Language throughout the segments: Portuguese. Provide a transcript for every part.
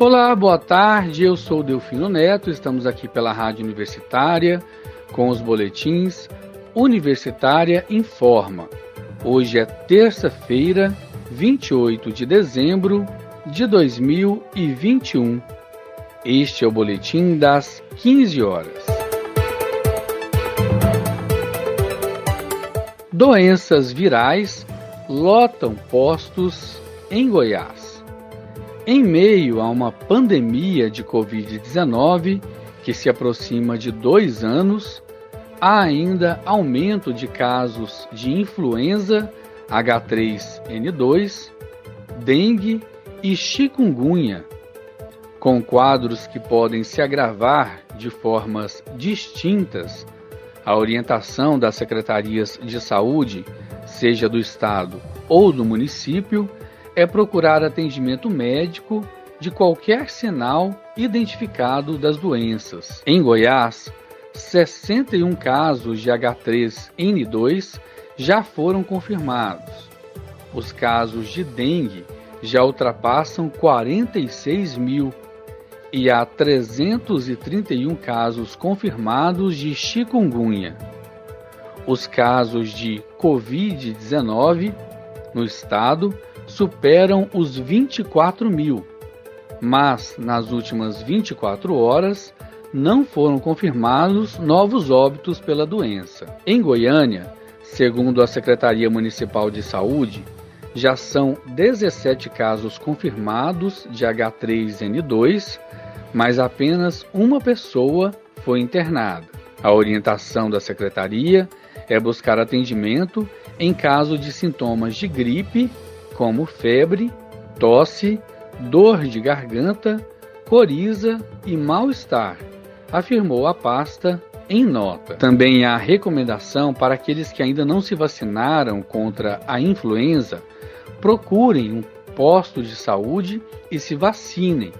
Olá, boa tarde. Eu sou Delfino Neto. Estamos aqui pela Rádio Universitária com os boletins Universitária Informa. Hoje é terça-feira, 28 de dezembro de 2021. Este é o boletim das 15 horas. Doenças virais lotam postos em Goiás. Em meio a uma pandemia de Covid-19 que se aproxima de dois anos, há ainda aumento de casos de influenza H3N2, dengue e chikungunya, com quadros que podem se agravar de formas distintas. A orientação das secretarias de saúde, seja do estado ou do município, é procurar atendimento médico de qualquer sinal identificado das doenças. Em Goiás, 61 casos de H3N2 já foram confirmados. Os casos de dengue já ultrapassam 46 mil e há 331 casos confirmados de chikungunya. Os casos de Covid-19 no estado superam os 24 mil, mas nas últimas 24 horas não foram confirmados novos óbitos pela doença. Em Goiânia, segundo a Secretaria Municipal de Saúde, já são 17 casos confirmados de H3N2, mas apenas uma pessoa foi internada. A orientação da secretaria é buscar atendimento em caso de sintomas de gripe como febre, tosse, dor de garganta, coriza e mal-estar, afirmou a pasta em nota. Também há recomendação para aqueles que ainda não se vacinaram contra a influenza, procurem um posto de saúde e se vacinem.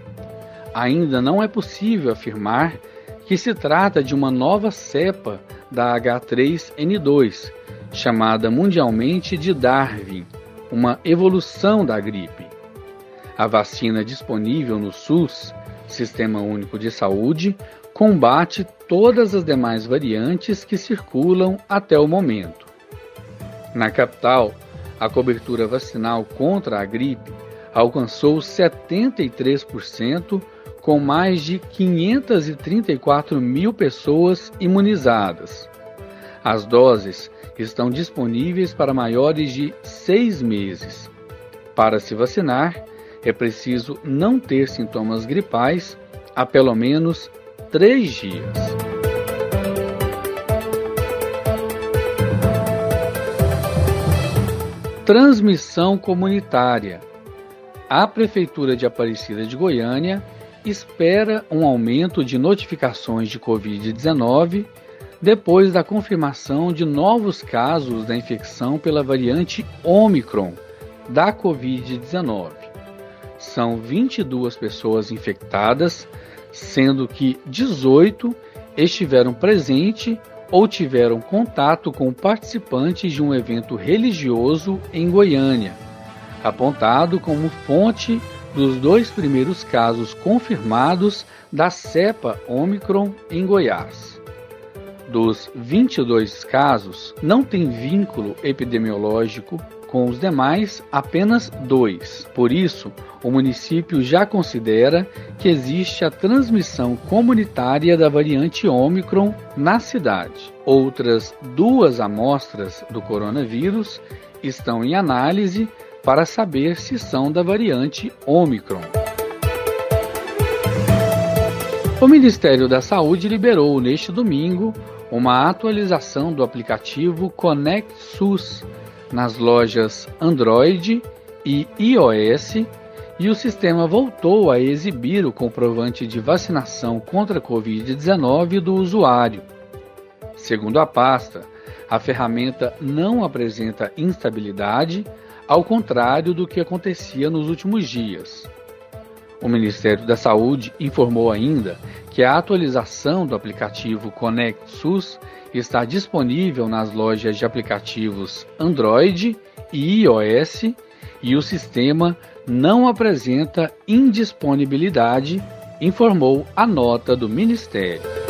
Ainda não é possível afirmar que se trata de uma nova cepa da H3N2, chamada mundialmente de Darwin, uma evolução da gripe. A vacina disponível no SUS, Sistema Único de Saúde, combate todas as demais variantes que circulam até o momento. Na capital, a cobertura vacinal contra a gripe alcançou 73%, com mais de 534 mil pessoas imunizadas. As doses estão disponíveis para maiores de seis meses. Para se vacinar, é preciso não ter sintomas gripais há pelo menos três dias. Transmissão comunitária. A Prefeitura de Aparecida de Goiânia espera um aumento de notificações de Covid-19 depois da confirmação de novos casos da infecção pela variante Omicron da Covid-19. São 22 pessoas infectadas, sendo que 18 estiveram presentes ou tiveram contato com participantes de um evento religioso em Goiânia, apontado como fonte dos dois primeiros casos confirmados da cepa Omicron em Goiás. Dos 22 casos, não tem vínculo epidemiológico com os demais, apenas dois. Por isso, o município já considera que existe a transmissão comunitária da variante Ômicron na cidade. Outras duas amostras do coronavírus estão em análise para saber se são da variante Ômicron. O Ministério da Saúde liberou neste domingo uma atualização do aplicativo Connect SUS nas lojas Android e iOS e o sistema voltou a exibir o comprovante de vacinação contra a Covid-19 do usuário. Segundo a pasta, a ferramenta não apresenta instabilidade, ao contrário do que acontecia nos últimos dias. O Ministério da Saúde informou ainda que a atualização do aplicativo Connect SUS está disponível nas lojas de aplicativos Android e iOS e o sistema não apresenta indisponibilidade, informou a nota do Ministério.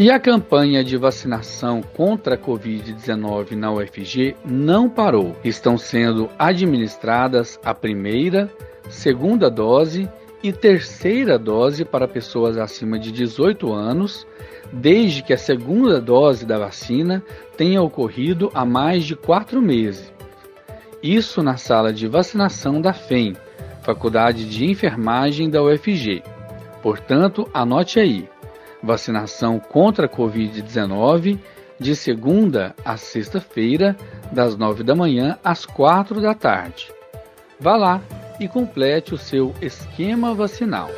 E a campanha de vacinação contra a Covid-19 na UFG não parou. Estão sendo administradas a primeira, segunda dose e terceira dose para pessoas acima de 18 anos, desde que a segunda dose da vacina tenha ocorrido há mais de quatro meses. Isso na sala de vacinação da FEM, Faculdade de Enfermagem da UFG. Portanto, anote aí vacinação contra a Covid-19 de segunda a sexta-feira, das nove da manhã às quatro da tarde. Vá lá e complete o seu esquema vacinal.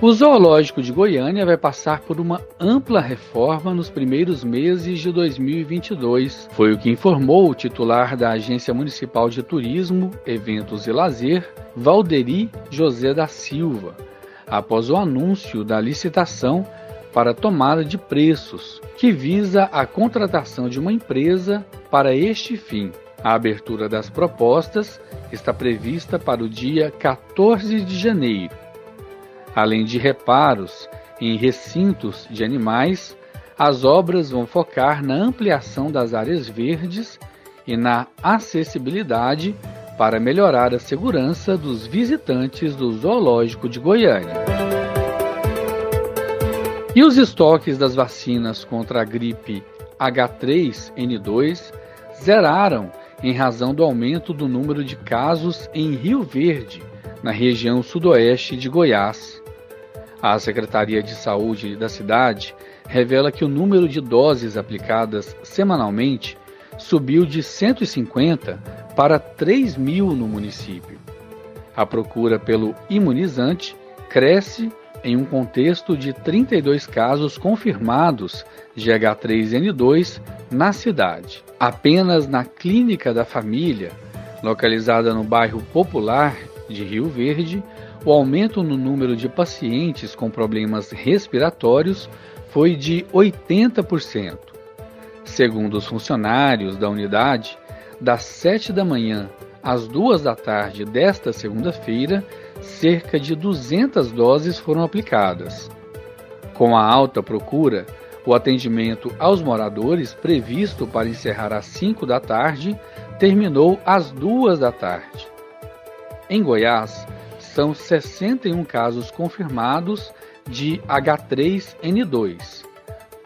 O Zoológico de Goiânia vai passar por uma ampla reforma nos primeiros meses de 2022. Foi o que informou o titular da Agência Municipal de Turismo, Eventos e Lazer, Valderi José da Silva, após o anúncio da licitação para tomada de preços, que visa a contratação de uma empresa para este fim. A abertura das propostas está prevista para o dia 14 de janeiro. Além de reparos em recintos de animais, as obras vão focar na ampliação das áreas verdes e na acessibilidade para melhorar a segurança dos visitantes do Zoológico de Goiânia. E os estoques das vacinas contra a gripe H3N2 zeraram em razão do aumento do número de casos em Rio Verde, na região sudoeste de Goiás. A Secretaria de Saúde da cidade revela que o número de doses aplicadas semanalmente subiu de 150 para 3 mil no município. A procura pelo imunizante cresce em um contexto de 32 casos confirmados de H3N2 na cidade. Apenas na Clínica da Família, localizada no bairro Popular de Rio Verde, o aumento no número de pacientes com problemas respiratórios foi de 80%. Segundo os funcionários da unidade, das 7 da manhã às 2 da tarde desta segunda-feira, cerca de 200 doses foram aplicadas. Com a alta procura, o atendimento aos moradores, previsto para encerrar às 5 da tarde, terminou às 2 da tarde. Em Goiás, são 61 casos confirmados de H3N2,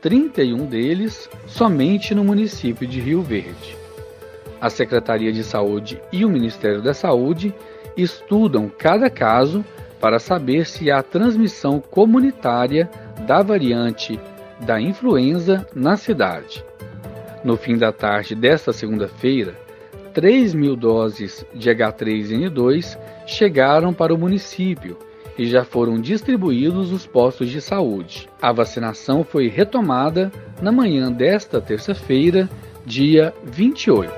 31 deles somente no município de Rio Verde. A Secretaria de Saúde e o Ministério da Saúde estudam cada caso para saber se há transmissão comunitária da variante da influenza na cidade. No fim da tarde desta segunda-feira, 3 mil doses de H3N2 chegaram para o município e já foram distribuídos nos postos de saúde. A vacinação foi retomada na manhã desta terça-feira, dia 28.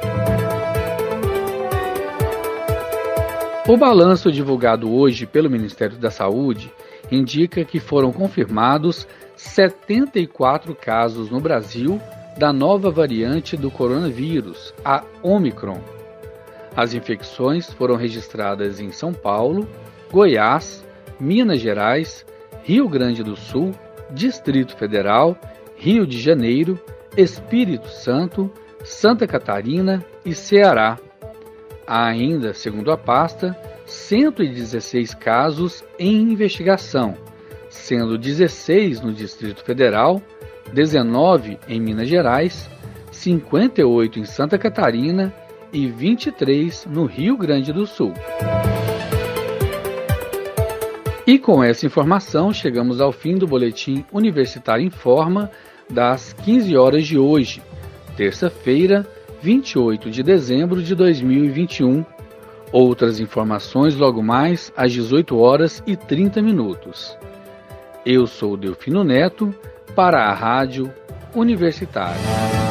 O balanço divulgado hoje pelo Ministério da Saúde indica que foram confirmados 74 casos no Brasil da nova variante do coronavírus, a Omicron. As infecções foram registradas em São Paulo, Goiás, Minas Gerais, Rio Grande do Sul, Distrito Federal, Rio de Janeiro, Espírito Santo, Santa Catarina e Ceará. Há ainda, segundo a pasta, 116 casos em investigação, sendo 16 no Distrito Federal, 19 em Minas Gerais, 58 em Santa Catarina e 23 no Rio Grande do Sul. E com essa informação, chegamos ao fim do boletim Universitário em Forma das 15 horas de hoje, terça-feira, 28 de dezembro de 2021. Outras informações logo mais às 18 horas e 30 minutos. Eu sou Delfino Neto para a Rádio Universitária.